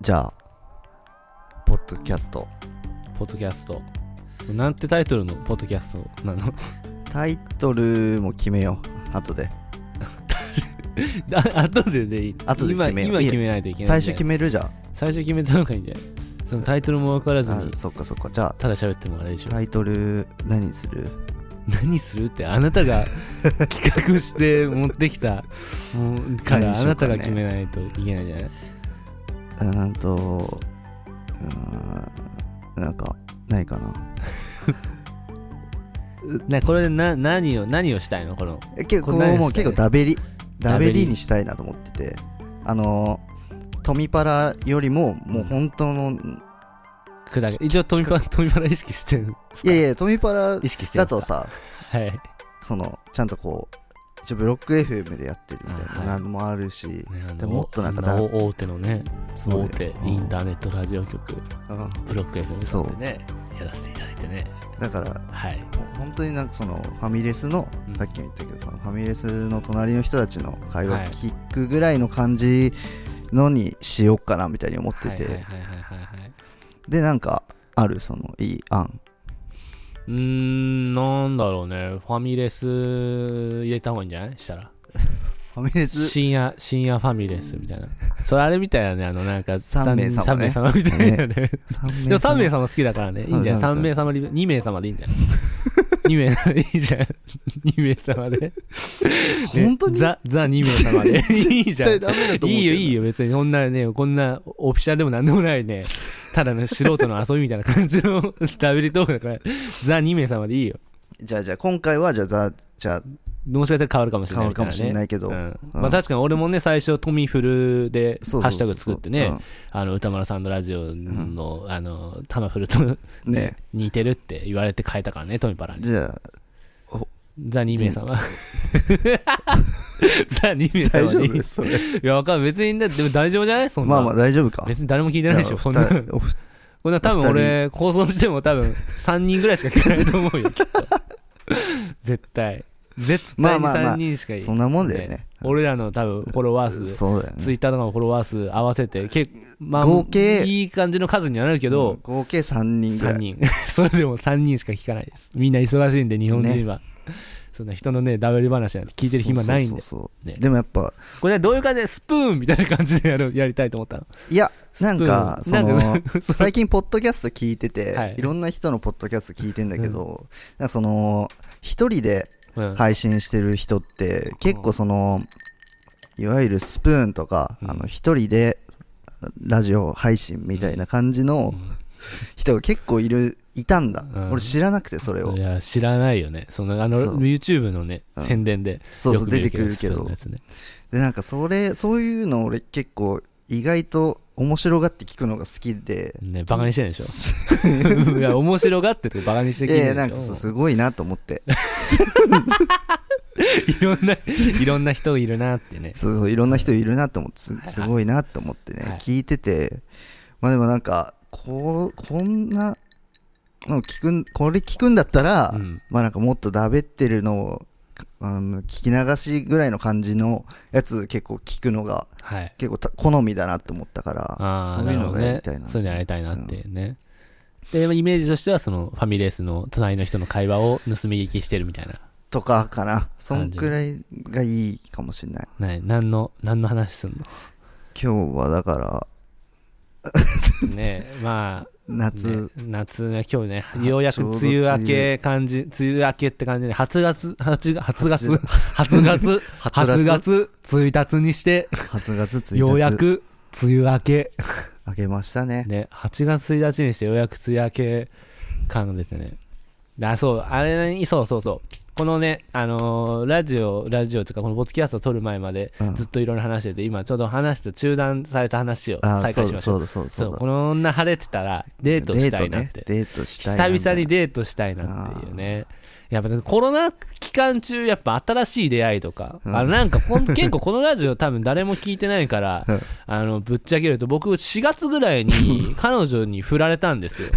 じゃあポッドキャスト。ポッドキャスト。なんてタイトルのポッドキャストなの？タイトルも決めよう。後で。あ後ででいい後で決めよう。今今決めないといけない最初決めめるじゃん最初決めた方がいいんじゃないそのタイトルも分からずあにそっかそっか。じゃただ喋ってもあれでしょ。あタイトル何にする？何するってあなたが企画して持ってきたもうからあなたが決めないといけないんじゃない？うーんとうーんなんかないかな。なこれでな何を何をしたいの？このえ結構もう結構ダベリダベリ？リにしたいなと思ってて。あのトミパラよりももう本当のくだけ一応トミパラトミパラ意識してるいやいやトミパラ意識してるんですか？だとさはい。そのちゃんとこう一応ブロック FM でやってるみたいないのもあるし、でももっとなんか大手のね大手インターネットラジオ局うん。ブロック FM さんでねやらせていただいてね。だからはい。本当になんかそのファミレスの、うん。さっきも言ったけどそのファミレスの隣の人たちの会話聞くぐらいの感じのにしようかなみたいに思ってて、でなんかあるそのいい案うーんなんだろうね。ファミレス入れた方がいいんじゃない？したら。ファミレス？深夜深夜ファミレスみたいな。それあれみたいなね。あのなんか三名様ね。三名様みたいなね。で3も3名様好きだからね。いいんじゃない？そうそうそう3名様で2名様でいいんじゃない？2名いいじゃん。2名様で、ね本当に？ザザ2名様で。いいじゃんいいよいいよ。別にこんなねこんなオフィシャルでもなんでもないねただの素人の遊びみたいな感じの ダブリトークだからザ2名様でいいよ。じゃあじゃあ今回はじゃあザじゃあもしかしたら変わるかもしれない変わるかもしれないけど、うん。うん。まあ、確かに俺もね最初トミフルでハッシュタグ作ってねあの歌丸さんのラジオの,、あのタマフルとうんね。似てるって言われて変えたからねトミパラに。じゃあザ2名様ザ2名大丈様でいい夫ですそれ。いやわかんない。別にだでも大丈夫じゃない？そんな。まあまあ大丈夫か。別に誰も聞いてないでしょじゃあこんな。お二人お二こんな多分俺放送しても多分3人ぐらいしか聞かないと思うよきっと。絶対。絶対にまあまあまあ3人しかいそんなもんだよね。俺らの多分フォロワー数そうだよね。ツイッターとかのフォロワー数合わせて結まあ合計いい感じの数にはなるけど、うん合計3人ぐら3い人。それでも3人しか聞かないです。みんな忙しいんで日本人は、そんな人のねダブル話なんて聞いてる暇ないんで。そうそうそうね。でもやっぱこれねどういう感じでスプーンみたいな感じでやるやりたいと思ったの？いやなんかその 最近ポッドキャスト聞いてて、はい。い、ろんな人のポッドキャスト聞いてんだけど、なんかその一人でうん配信してる人って結構そのいわゆるスプーンとか、うん。あの一人でラジオ配信みたいな感じの人が結構いるいたんだ、うん。俺知らなくてそれを。いや知らないよね。そのあのそう。YouTube のね、うん。宣伝でそうそう出てくるけど。ねでなんかそれそういうの俺結構意外と面白がって聞くのが好きで。ねバカにしてる でしょ？いや面白がっててバカにして聞いてるなんかすすごいなと思って。いろんないろんな人いるなってね。そうそういろんな人いるなと思ってすはいすごいなと思ってね、はい。聞いてて。まあでもなんかこうこんなの聞くんこれ聞くんだったら、うん。まあなんかもっとだべってるのをあの聞き流しぐらいの感じのやつ結構聞くのがはい。結構た好みだなと思ったからそういうのがやね。りたいなそういうのやりたいなっていうね、でイメージとしてはそのファミレスの隣の人の会話を盗み聞きしてるみたいな。とかかな。そんくらいがいいかもしれない。ね何の何の話すん今日はだから。のねまあ夏、ね、夏ね今日ねはようやく梅雨明け感じ梅雨明けって感じで初月初月初月。初月初月1日 にして初月1日ようやく梅雨明け。明けましたね。ね8月1日にしてようやく梅雨明け感が出てね。あそうあれにそうそうそうこのね、あのーラジオ、ラジオというか、このポッドキャストを撮る前まで、うんずっといろいろ話してて、今ちょうど話して中断された話をあ再開しましょう。そうだそうそうこの女晴れてたら、デートしたいなって。デートねデートしたい久々にデートしたいなっていうね。やっぱコロナ期間中、やっぱ新しい出会いとか、うん。あのなんかほん 結構このラジオ多分誰も聞いてないから、うん。あのぶっちゃけると僕4月ぐらいに 彼女に振られたんですよ。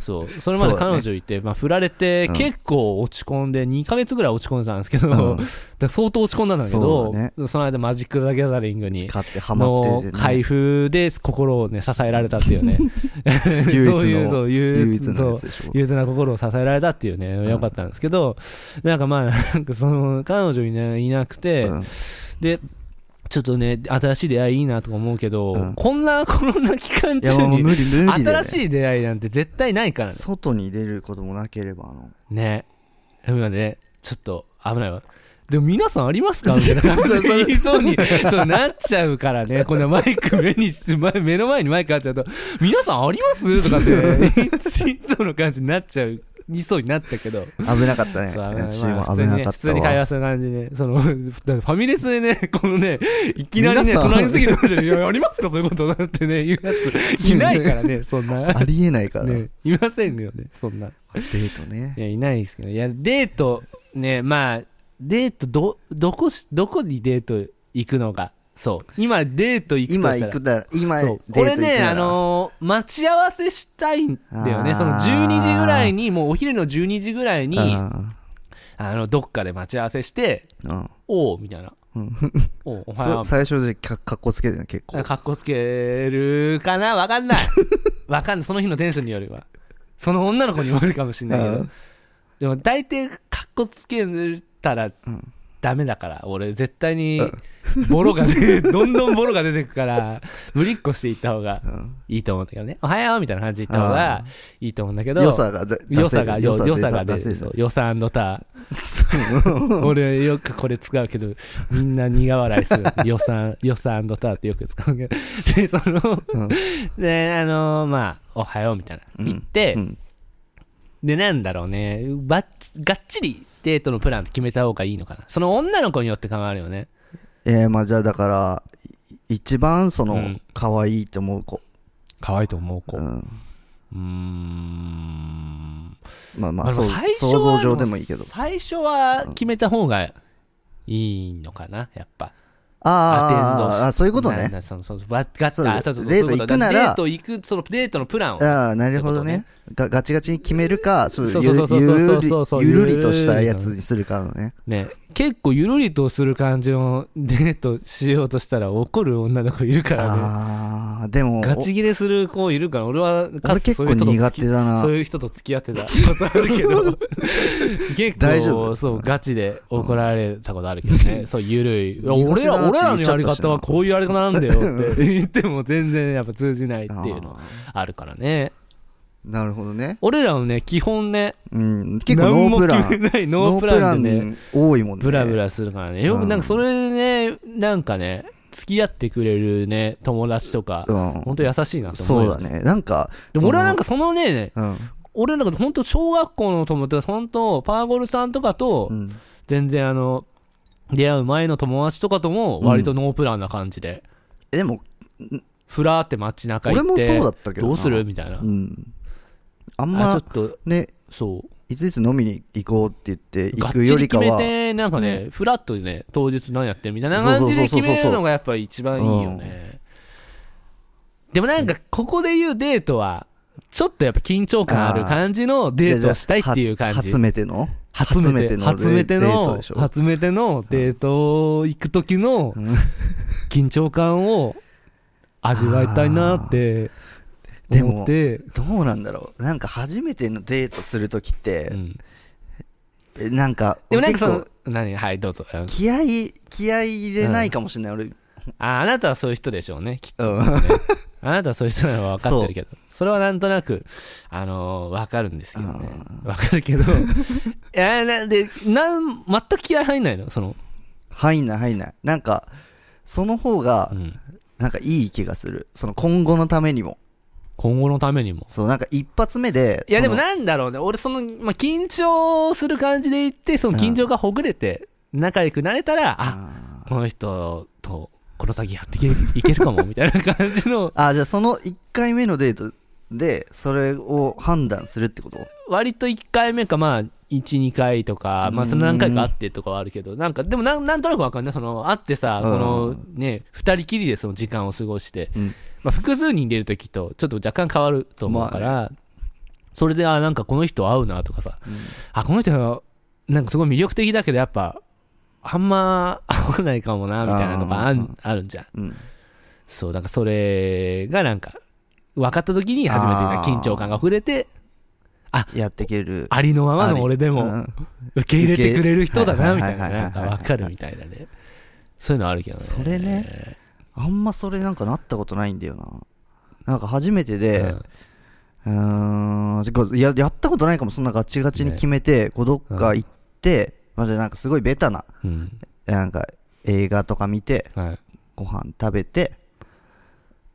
そう。それまで彼女いて、まあ振られてうん。結構落ち込んで、2ヶ月ぐらい落ち込んでたんですけど、うん。相当落ち込んだんだけそど、うだね。その間マジック・ザ・ギャザリングに、の開封で心をね、支えられたっていうね。唯一のそういう、そう、唯唯一そう一のやつでしょ。憂鬱な心を支えられたっていうね、よかったんですけど、なんかまあ、なんかその、彼女いないなくて、うん。で、ちょっとね、新しい出会いいいなとか思うけど、うん。こんなコロナ期間中に、無理無理新しい出会いなんて絶対ないからね。外に出ることもなければあの。ね。今ね、ちょっと危ないわ。でも皆さんありますか？みたいな。感じで言いそうに、ちょっとなっちゃうからね。こんなマイク目に目の前にマイクあっちゃうと、皆さんあります？とかって、いつもの感じになっちゃう、言いそうになったけど。危なかったね。そうまあ私も普通にね、危なかったわ。普通に会話する感じで、その、だってファミレスでね、このね、いきなりね、皆さん。隣の時の人に、いや、ありますか？そういうことだってね、言うやつ、いないからね、そんな。ありえないから、ね、いませんよね、そんな。デートね。いや、いないですけど、いや、デート、ね、まあ、デート、ど、どこし、どこにデート行くのが、そう。今、デート行くと今したら行くなら今デーそうト行くなら俺ね、あのー待ち合わせしたいんだよね。あーその12時ぐらいに、もうお昼の12時ぐらいに、ああの、どっかで待ち合わせして、ーうんおう、みたいな。うんおう、おはよそう最初でかかっこつけてるの結構う。かっこつけるかな？わかんない。わかんない。その日のテンションによるわ。その女の子にもよるかもしれないけどうん。でも大抵かっこつけたらうんダメだから、俺絶対にボロが出どんどんボロが出てくから、無理っこしていった方がうんいいと思うんだけどね。おはようみたいな感じで言った方がいいと思うんだけど、良さが出良さが、良さが出る。良さター。俺よくこれ使うけど、みんな苦笑いする。予算、予算ターってよく使うけど。で、その、うんで、あのまあ、おはようみたいな。うん言って、うんで、なんだろうね、ばっがっちりデートのプラン決めた方がいいのかな。その女の子によって変わるよね。えー、まあじゃあだからい一番そのうん。可愛いと思う子。可愛いと思う子。ううんーん。まあまあまあ、そう想像上でもいいけど。最初は決めた方がいいのかな、やっぱ。あーあそういうことね。そのそのばがそうあそうそうデート行くなら。デート行く、そのデートのプランを。ああなるほどね。がガチガチに決めるかそうゆるりとしたやつにするかのね。ね、結構ゆるりとする感じのデートしようとしたら怒る女の子いるからね。ああでもガチギレする子いるから、俺はか俺結構苦手だなそういう人と付き合ってたことあるけど、結構、大丈夫？そう、ガチで怒られたことあるけどね。そう、ゆるい。俺ら、俺らのやり方はこういうやり方なんだよって 言っても全然やっぱ通じないっていうのああるからね。ーなるほどね。俺らのね、基本ね、うん。結構ノープラン。ないノープランでね、多いもんね。ブラブラするからね。よくなんかそれでね、なんかね、付き合ってくれるね、友達とか、うん。本当優しいなと思そううよだね。なんかでも俺はなんかかそのね、うん。俺なんか本当小学校の友達、本当パーゴルさんとかとう、ん。全然あの、出会う前の友達とかとも割とノープランな感じで、えでもふらーって街中行俺もって、そうだったけどな。どうするみたいな。うんあんあ、ちょまっと、ねそう。いついつ飲みに行こうって言って行くよりかは。て、なんかね、フラッとね、当日何やってるみたいな感じで決めるのがやっぱ一番いいよね。でもなんか、ここで言うデートは、ちょっとやっぱ緊張感ある感じのデートをしたいっていう感じ。初めての？初めて、初めての初めてのデート行く時のうん。緊張感を味わいたいなってでもどうなんだろう。なんか初めてのデートするときってう、ん。えなんかでもなんかそ結の、何？はい、どうぞ。気合い気合い入れないかもしれない、俺。ああなたはそういう人でしょうね、きっと。うん。あなたはそういう人なのは分かってるけど、それはなんとなく、あのー、分かるんですけどね。分かるけど、いや、なんで、なん、全く気合入んないの？その、入んない入んない。なんかその方がうん。なんかいい気がする。その今後のためにも今後のためにも。そうなんか一発目でいや、でもなんだろうね。俺、その、まあ、緊張する感じで言って、その緊張がほぐれて、仲良くなれたら、あ、あこの人と、この先やっていけるかも、みたいな感じの、あじゃあその1回目のデートでそれを判断するってこと？割と1回目か、まあ、12回とか、まあ、その何回かあってとかはあるけどなんかでもなんなんとなくわかんない。その会ってさ、うん。このね2人きりでその時間を過ごして、うんまあ、複数人出るときとちょっと若干変わると思うから、それであなんかこの人合うなとかさ、あこの人なんかすごい魅力的だけどやっぱあんま 合わないかもなみたいなのがああるん。じゃん。うん。そうだからそれがなんか分かった時に初めて緊張感が触れてやっていける。ありのままの俺でもうん。受け入れてくれる人だなみたいな。なんか分かるみたいなね。そういうのあるけどね。それねあんまそれなんかなったことないんだよな。なんか初めてで、うーんてかややったことないかもそんなガチガチに決めて、こうどっか行って、マジでなんかすごいベタなうん、うんなんか映画とか見てはい、ご飯食べて。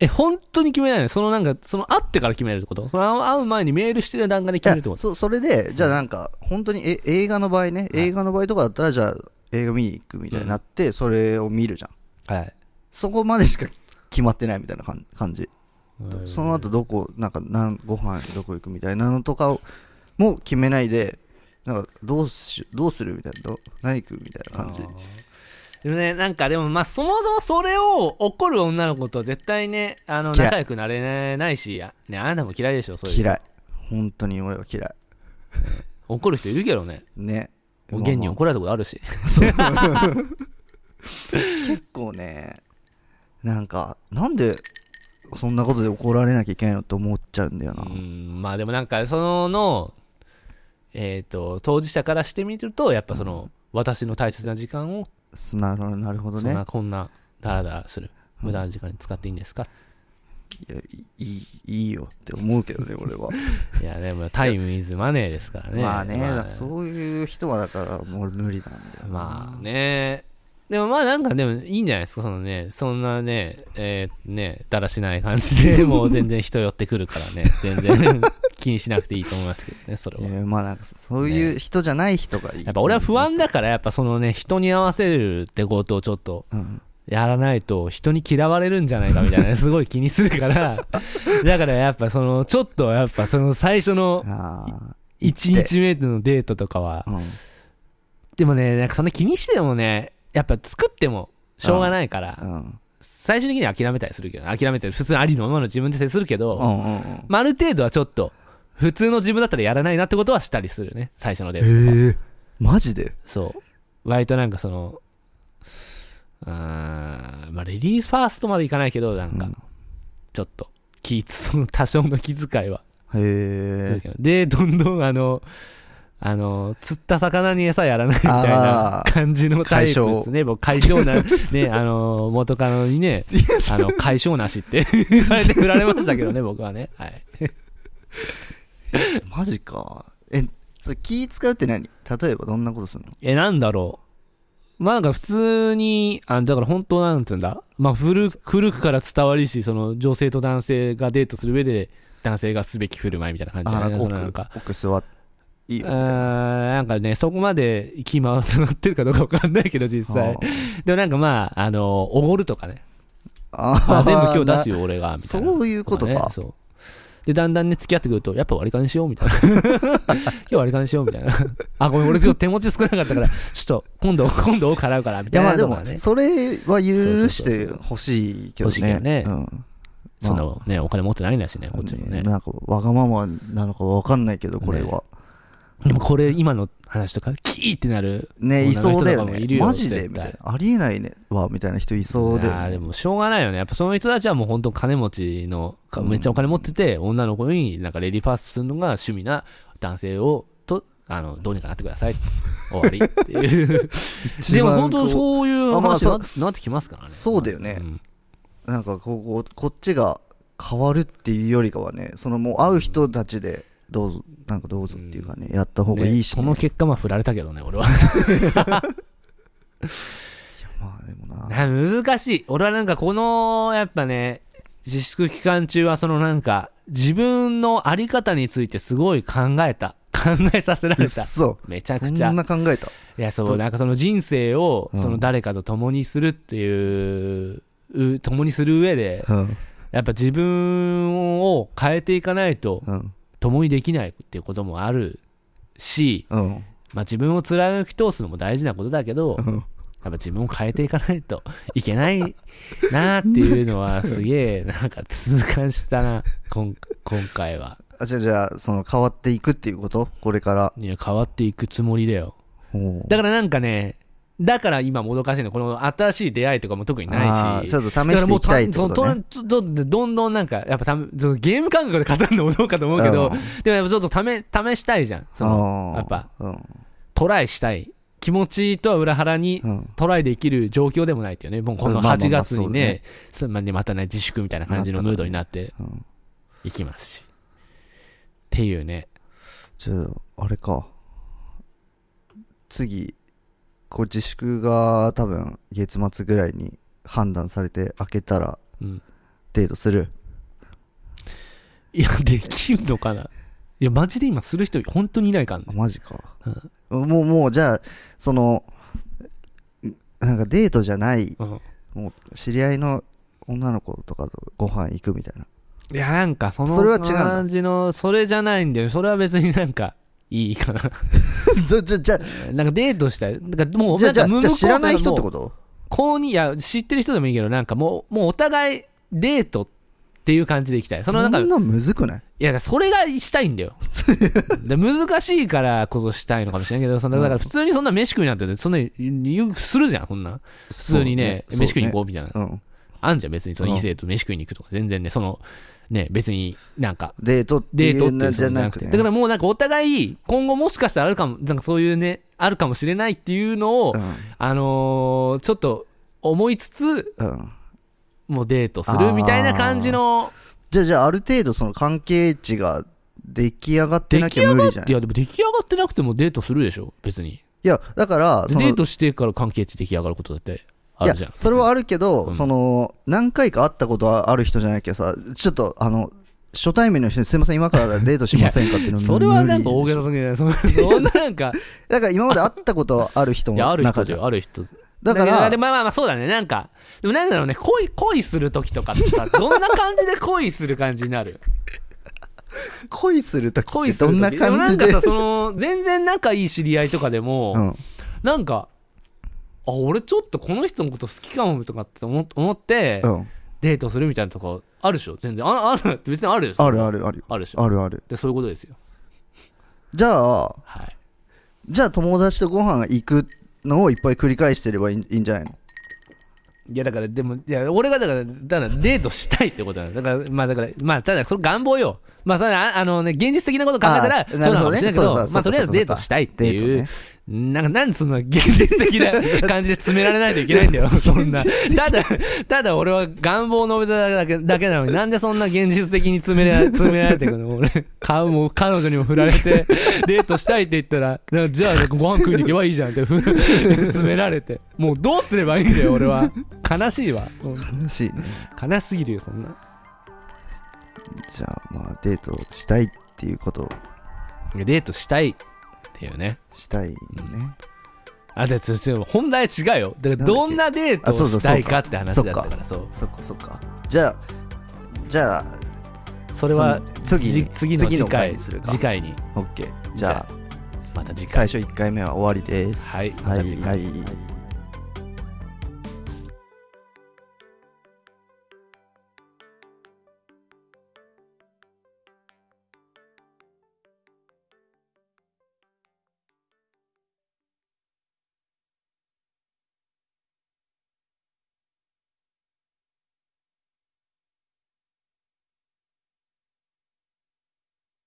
え本当に決めないの？そのなんかその会ってから決めるってこと？その会う前にメールしてる段階で決めるってこと？そそれでじゃあなんか本当にえ映画の場合ね映画の場合とかだったらじゃあ映画見に行くみたいになって、それを見るじゃん。はいそこまでしか決まってないみたいな感感じその後どこなんかなんご飯どこ行くみたいなのとかをも決めないでなんかどうしどうするみたいなど何行くみたいな感じ。でもねなんかでもまあそもそもそれを怒る女の子と絶対ねあの仲良くなれないしやねあなたも嫌いでしょそういうの嫌い。本当に俺は嫌い。怒る人いるけどね。ね。現に怒られたことあるし。結構ねなんかなんでそんなことで怒られなきゃいけないのって思っちゃうんだよな、うんまあでもなんかそののえっ、と当事者からしてみるとやっぱその、私の大切な時間をすなるなるほどそんねなこんなダラダラする無駄な時間に使っていいんですか、いやいいいいよって思うけどね 俺は。いやでもタイムイズマネーですからねまあね、まだからそういう人はだからもう無理なんだよなまあねでもまあなんかでもいいんじゃないですかそのねそんなねえーねだらしない感じで もう全然人寄ってくるからね全然 気にしなくていいと思いますけどねそれは。まあなんかそういう人じゃない人がいい、やっぱ俺は不安だからやっぱそのね人に合わせるってことをちょっとうん。やらないと人に嫌われるんじゃないかみたいな すごい気にするから。だからやっぱそのちょっとやっぱその最初のああ1日目のデートとかはうんでもねなんかそんな気にしてもねやっぱ作ってもしょうがないからうん。最終的には諦めたりするけど諦めて普通にありのままの自分で接するけど、うんうんうん。まあ、ある程度はちょっと普通の自分だったらやらないなってことはしたりするね最初のデートとえ。マジで？そう。割となんかそのあーまあレディースファーストまでいかないけどなんかうん。ちょっと気 その多少の気遣いは。へえ。でどんどんあのあの釣った魚に餌やらないみたいな感じのタイプですね。僕解消なねあの元カノにね あの解消なしって 言われて振られましたけどね僕はね。はい。マジか。えそれ気使うって何？例えばどんなことするの？えなんだろう。まあなんか普通にあだから本当なんつうんだ？まあ古く古くから伝わりしその女性と男性がデートする上で男性がすべき振る舞いみたいな感じじゃないあなんか奥座っていいよ。なんかねそこまで気回ってるかどうかわかんないけど実際。でもなんかまああのおごるとかね。あまあ、全部今日出すよよ俺がみたいな。そういうことか。ねそう。でだんだんね付き合ってくるとやっぱ割り勘しようみたいな。今日割り勘しようみたいな。あごめん俺今日手持ち少なかったからちょっと今度今度払うからみたいいやまあでもねそれは許してほしいけど欲しいけどね。ねうん。そんなねお金持ってないんだしねこっちもね。なんかわがままなのかわかんないけどこれはでもこれ今の話とかキーってなるねいそうだよね。マジで？みたいな。ありえないね。わみたいな人いそうだいやーよねでもしょうがないよね。やっぱその人たちはもう本当金持ちのめっちゃお金持ってて、女の子になんかレディーファーストするのが趣味な男性をとあのどうにかなってください終わりっていう。でも本当そういう話にそななってきますからね。そうだよね。ん。なんかこうこうこっちが変わるっていうよりかはねそのもう会う人たちでどうぞなんかどうぞっていうかねやった方がいいしね。ねその結果まあ振られたけどね俺は。まあでもな。な難しい。俺はなんかこのやっぱね自粛期間中はそのなんか自分のあり方についてすごい考えた。考えさせられた。そ。うめちゃくちゃ。そんな考えた？いやそうとなんかその人生をうん。その誰かと共にするっていう、う共にする上でうん。やっぱ自分を変えていかないとうん共にできないっていうこともあるし、うん。まあ、自分を貫き通すのも大事なことだけど、うんやっぱ自分を変えていかないといけないなっていうのはすげえなんか痛感したな今今回は。あじゃあじゃあその変わっていくっていうこと？これから。いや変わっていくつもりだよ。だからなんかねだから今もどかしいのこの新しい出会いとかも特にあないし。ーちょっと試していきたいってことね。どどんどんなんかやっぱたそのゲーム感覚で語るのもどうかと思うけど、うん。でもやっぱちょっと試試したいじゃん。そのやっぱうん。トライしたい気持ちとは裏腹にうん。トライできる状況でもないっていうね。もうこのまあまあまあ8月にねまあね。またね自粛みたいな感じのムードになってうん。いきますし。っていうね。じゃああれか。次こう自粛が多分月末ぐらいに判断されて開けたらうん。デートする？いやできるのかな？いやマジで今する人本当にいないからね。あマジか、もうもうじゃあそのなんかデートじゃないうん。もう知り合いの女の子とかとご飯行くみたいな。いやなんかそのそれは違うんだ。感じのそれじゃないんだよ。それは別になんかいいかな。じゃじゃじゃ。なんかデートしたい。なんかもうじゃあじゃあなんかじゃあ知らない人ってこと？こうにいや知ってる人でもいいけどなんかもうもうお互いデートっていう感じでいきたい。そのなんかいそんなむずくない？やそれがしたいんだよ。で難しいからこそしたいのかもしれないけどそのだから普通にそんな飯食いなんてそんな言うするじゃんそんな。普通にねそう飯食いに行こうみたいな、うん。あんじゃん別にそのうん。異性と飯食いに行くとか。全然ねそのね別になんかデートってデートっていういうのじゃなくて。だからもうなんかお互い、今後もしかしたらあるかも、なんかそういうね、あるかもしれないっていうのを、うん。あのーちょっと思いつつ、うん。もうデートするみたいな感じの、じゃあじゃあある程度その関係値が出来上がってなきゃ無理じゃない？いやでも出来上がってなくてもデートするでしょ、別に。いやだからデートしてから関係値出来上がることだってあいやるじゃん。それはあるけど、うん。その何回か会ったことはある人じゃなきゃさちょっとあの初対面の人にすいません今からデートしませんかっていうのそれはなんか大げさすぎない。そそんななんか、だから今まで会ったことある人いや、あのる人。中じゃある人。だからでまあまあまあそうだね。なんかでもなんだろうね恋恋する時とかってさ どんな感じで恋する感じになる？恋するときってどんな感じでもなんかさその全然仲いい知り合いとかでも、うん。なんかあ俺ちょっとこの人のこと好きかもとかって思思って、うん。デートするみたいなとこあるでしょ？全然。あある別にあるよあるあるあるあるでしょ？あるある。でそういうことですよ。じゃあはい。じゃあ友達とご飯行くのをいっぱい繰り返してればいいいいんじゃないの？いやだからでもいや俺がだからだからデートしたいってことなの。だからまあだからまあただそれ願望よ。まあそれああのね現実的なこと考えたらそうなのかもしれないけどまあとりあえずデートしたいっていう、なんかなんでそんな現実的な感じで詰められないといけないんだよ。そんな。ただただ俺は願望を述べただけだけなのになんでそんな現実的に詰めら 詰められていくの？俺顔も彼女にも振られて デートしたいって言ったらなんかじゃあご飯食いに行けばいいじゃんってふ詰められて。もうどうすればいいんだよ俺は。悲しいわ。悲しいね。悲しすぎるよそんな。じゃあまあデートしたいっていうこと。をデートしたいっていうね。したいよね、あで本題違うよ。だからどんなデートをしたいかって話だったから。そうそっかそっか。じゃあじゃあそれは次じ次の次の次回回にするか。次回に。OK じゃあまた次回。最初1回目は終わりです。はいはい。また次回。はい